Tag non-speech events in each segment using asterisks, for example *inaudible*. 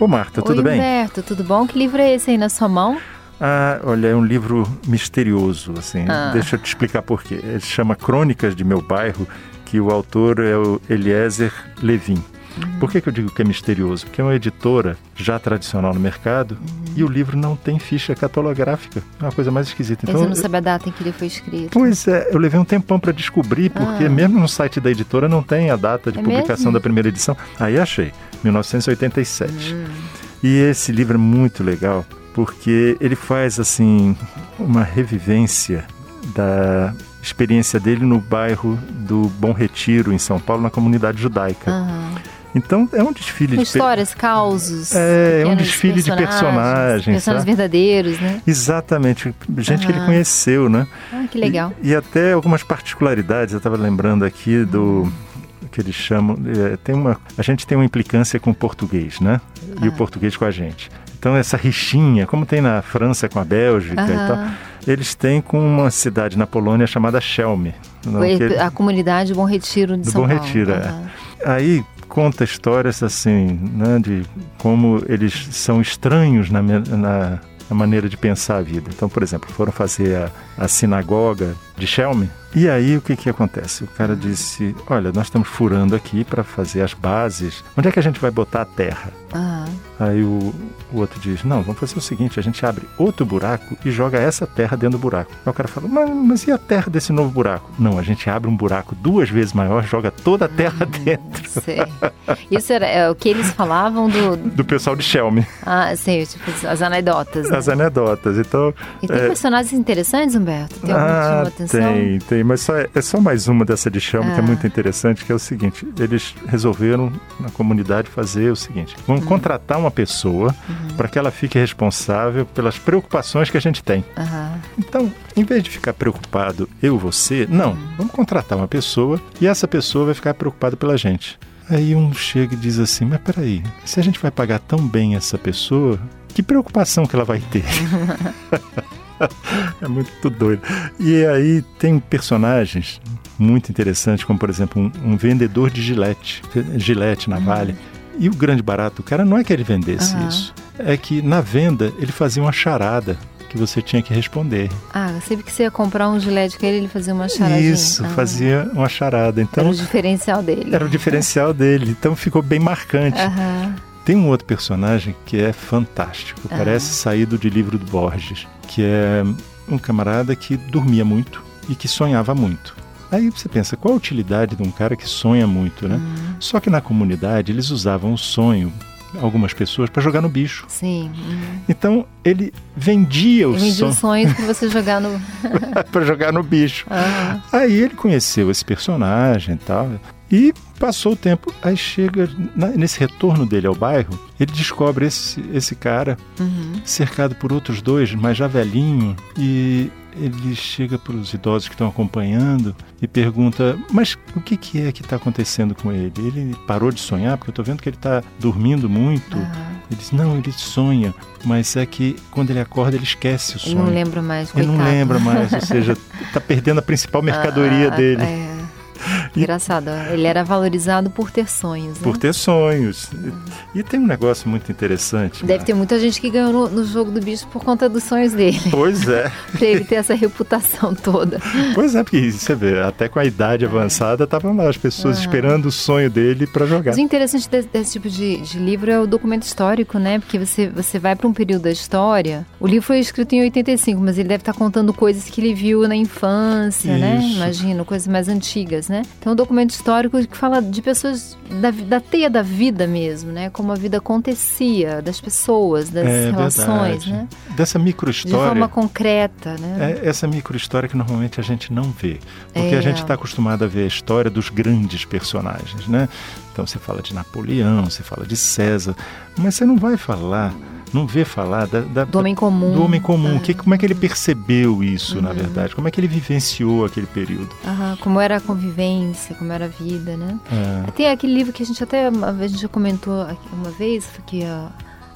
Ô Marta, Oi, tudo bem? Humberto, tudo bom? Que livro é esse aí na sua mão? Ah, olha, é um livro misterioso, assim. Ah. Deixa eu te explicar por quê. Ele chama Crônicas de Meu Bairro, que o autor é o Eliezer Levin. Uhum. Por que, que eu digo que é misterioso? Porque é uma editora já tradicional no mercado Uhum. e o livro não tem ficha catalográfica. É uma coisa mais esquisita. Então, Você não sabe a data em que ele foi escrito. Pois é, eu levei um tempão para descobrir, porque Ah. mesmo no site da editora não tem a data de É publicação mesmo? da primeira edição. Aí achei, 1987. Hum. E esse livro é muito legal, porque ele faz assim uma revivência da experiência dele no bairro do Bom Retiro, em São Paulo, na comunidade judaica. Aham. Então é um desfile Com de pe- histórias, causos. É, é um desfile de personagens, Personagens sabe? verdadeiros, né? Exatamente, gente que ele conheceu, né? Ah, que legal. E, e até algumas particularidades, eu estava lembrando aqui do que eles chamam, é, tem uma, a gente tem uma implicância com o português, né? E o Ah. português com a gente. Então essa rixinha, como tem na França com a Bélgica e tal, eles têm com uma cidade na Polônia chamada Chelme. não, Foi que- A comunidade Bom Retiro de Do São Bom Paulo. Retiro, é. Aham. Aí conta histórias assim, né, de como eles são estranhos na, na- na maneira de pensar a vida. Então, por exemplo, foram fazer a, a sinagoga de Shelmy. E aí o que que acontece? O cara disse: "Olha, nós estamos furando aqui para fazer as bases. Onde é que a gente vai botar a terra?" Aham. Aí o, o outro diz: Não, vamos fazer o seguinte: a gente abre outro buraco e joga essa terra dentro do buraco. Aí o cara fala: Mas, mas e a terra desse novo buraco? Não, a gente abre um buraco duas vezes maior, joga toda a terra dentro. Sei. Isso era é, o que eles falavam do. Do pessoal de Shelmy, Ah, sei, tipo, as anedotas. Né? as anedotas. Então, E tem é, personagens interessantes, Humberto? Tem algum que chamou ah, atenção? tem, tem, mas só, é- é só mais uma dessa de Shelmy que é Ah. muito interessante, que é o seguinte: eles resolveram na comunidade fazer o seguinte: vamos contratar uma pessoa para que ela fique responsável pelas preocupações que a gente tem. Aham. Então, em vez de ficar preocupado eu, você, não, vamos contratar uma pessoa e essa pessoa vai ficar preocupada pela gente. Aí um chega e diz assim: Mas peraí, se a gente vai pagar tão bem essa pessoa, que preocupação que ela vai ter? *laughs* *laughs* é muito doido. E aí tem personagens muito interessantes, como por exemplo um, um vendedor de gilete, gilete navalha. E o grande barato do cara não é que ele vendesse Aham. isso, é que na venda ele fazia uma charada que você tinha que responder. Ah, sempre que você ia comprar um gilete com ele, ele fazia uma charadinha. Isso, Ah, fazia uma charada. Era Então o diferencial dele. era o diferencial dele. Então ficou bem marcante. Aham. Tem um outro personagem que é fantástico, Ah. parece saído de livro do Borges, que é um camarada que dormia muito e que sonhava muito. Aí você pensa, qual a utilidade de um cara que sonha muito, né? Hum, Só que na comunidade eles usavam o sonho, algumas pessoas, para jogar no bicho. sim. Então ele vendia o Eu vendi sonho os sonhos pra você jogar no. *laughs* para jogar no bicho. Aham. Aí ele conheceu esse personagem e tal. E passou o tempo. Aí chega, nesse retorno dele ao bairro, ele descobre esse, esse cara Uhum. cercado por outros dois, mas já velhinho. E ele chega para os idosos que estão acompanhando e pergunta: Mas o que, que é que está acontecendo com ele? Ele parou de sonhar? Porque eu estou vendo que ele está dormindo muito. Aham. Ele diz: Não, ele sonha, mas é que quando ele acorda, ele esquece o Ele sonho. não lembra mais, Ele coitado. não lembra mais, ou seja, está *laughs* perdendo a principal mercadoria Ah, dele. É. Engraçado, ele era valorizado por ter sonhos, né? Por ter sonhos. E, e tem um negócio muito interessante. Deve ter muita gente que ganhou no, no jogo do bicho por conta dos sonhos dele. Pois é. *laughs* pra ele ter essa reputação toda. Pois é, porque você vê, até com a idade avançada, estavam lá as pessoas Aham. esperando o sonho dele para jogar. Mas o interessante desse, desse tipo de, de livro é o documento histórico, né? Porque você, você vai para um período da história. O livro foi escrito em 85, mas ele deve estar contando coisas que ele viu na infância, né? Isso. Imagino, coisas mais antigas, né? Então, um documento histórico que fala de pessoas, da, da teia da vida mesmo, né? Como a vida acontecia, das pessoas, das é relações, verdade. né? Dessa De micro-história. forma concreta, né? É essa micro-história que normalmente a gente não vê. Porque É. a gente está acostumado a ver a história dos grandes personagens, né? Então você fala de Napoleão, você fala de César, mas você não vai falar, não vê falar da, da- Do homem comum. do homem comum. Ah. Que, como é que ele percebeu isso, na Uhum. verdade? Como é que ele vivenciou aquele período? Aham, como era a convivência, como era a vida, né? É. Tem aquele livro que a gente até a gente já comentou uma vez, que a,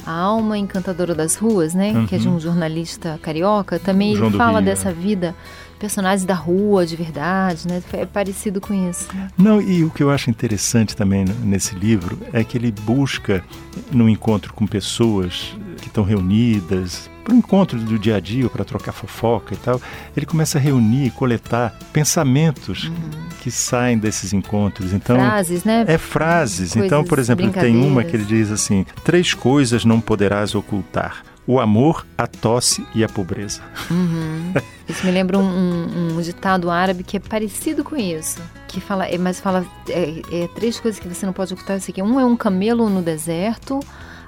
a Alma Encantadora das Ruas, né? Que é de Uhum. um jornalista carioca. Também João ele fala dessa vida personagens da rua de verdade, né? É parecido com isso. Né? Não, e o que eu acho interessante também nesse livro é que ele busca, no encontro com pessoas estão reunidas, para o encontro do dia a dia, para trocar fofoca e tal, ele começa a reunir, coletar pensamentos uhum. que saem desses encontros. Então, frases, né? É frases. Coisas então, por exemplo, tem uma que ele diz assim: três coisas não poderás ocultar o amor, a tosse e a pobreza. Uhum. Isso me lembra um, um, um, ditado árabe que é parecido com isso. Que fala, é, mas fala é, é, três coisas que você não pode ocultar. Isso aqui. Um é um camelo no deserto,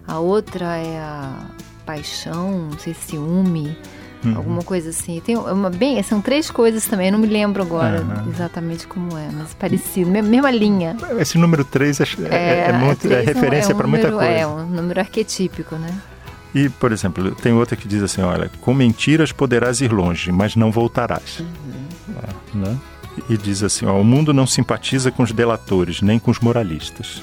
a outra é a paixão, não sei se ciúme, uhum. alguma coisa assim. Tem uma bem, são três coisas também, eu não me lembro agora uhum. exatamente como é, mas parecido, mesma linha. Esse número três é, é, é, é muito, é referência um para muita coisa. É um número arquetípico, né? E, por exemplo, tem outra que diz assim: olha, com mentiras poderás ir longe, mas não voltarás. Uhum. É, né? E diz assim: ó, o mundo não simpatiza com os delatores, nem com os moralistas.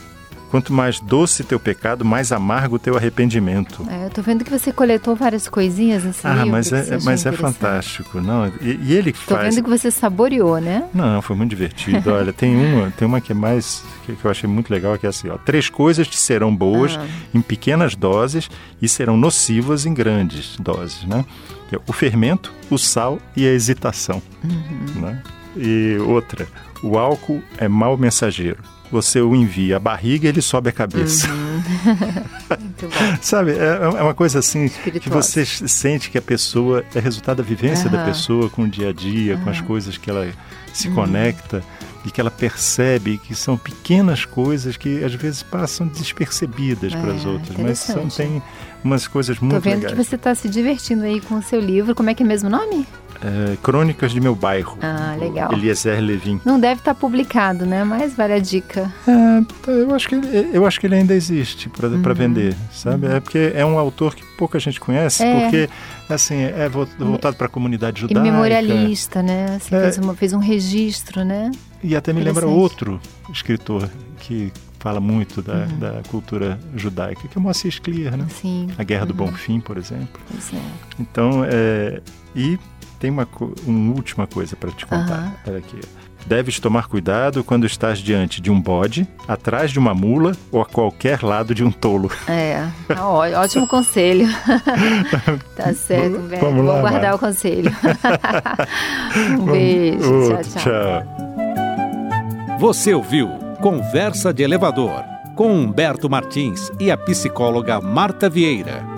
Quanto mais doce teu pecado, mais amargo teu arrependimento. É, eu tô vendo que você coletou várias coisinhas nesse ah, livro. Mas é, mas é fantástico, não? E, e ele tô faz. Tô vendo que você saboreou, né? Não, foi muito divertido. Olha, tem uma, tem uma que é mais que, que, eu achei muito legal, que é assim, ó, três coisas te serão boas ah. em pequenas doses e serão nocivas em grandes doses, né? É o fermento, o sal e a hesitação, uhum. né? E outra, o álcool é mau mensageiro você o envia a barriga, ele sobe a cabeça. Uhum. *laughs* Muito bom. Sabe, é, é, uma coisa assim que você sente que a pessoa é resultado da vivência uhum. da pessoa com o dia a dia, uhum. com as coisas que ela se uhum. conecta e que ela percebe que são pequenas coisas que às vezes passam despercebidas é, para as outras, mas são, tem umas coisas muito legais. Estou vendo que você está se divertindo aí com o seu livro. Como é que é mesmo o nome? É, Crônicas de Meu Bairro. Ah, legal. Eliezer Levin. Não deve estar tá publicado, né? Mas vale a dica. É, eu, acho que ele, eu acho que ele ainda existe para uhum. vender, sabe? É porque é um autor que pouca gente conhece, é. porque assim é voltado para a comunidade judaica. Ele memorialista, né? Assim, é. fez, uma, fez um registro, né? E até me lembra outro escritor que fala muito da, uhum. da cultura judaica, que é o Moacir Scliar, né? Sim. A Guerra uhum. do Bom Fim, por exemplo. Pois é. Então, é, e tem uma, uma última coisa para te contar. Uhum. Olha aqui. Deves tomar cuidado quando estás diante de um bode, atrás de uma mula ou a qualquer lado de um tolo. É, tá ótimo conselho. *laughs* tá certo, velho. Vamos Vou guardar o conselho. *laughs* um beijo. tchau, tchau. tchau. Você ouviu Conversa de Elevador com Humberto Martins e a psicóloga Marta Vieira.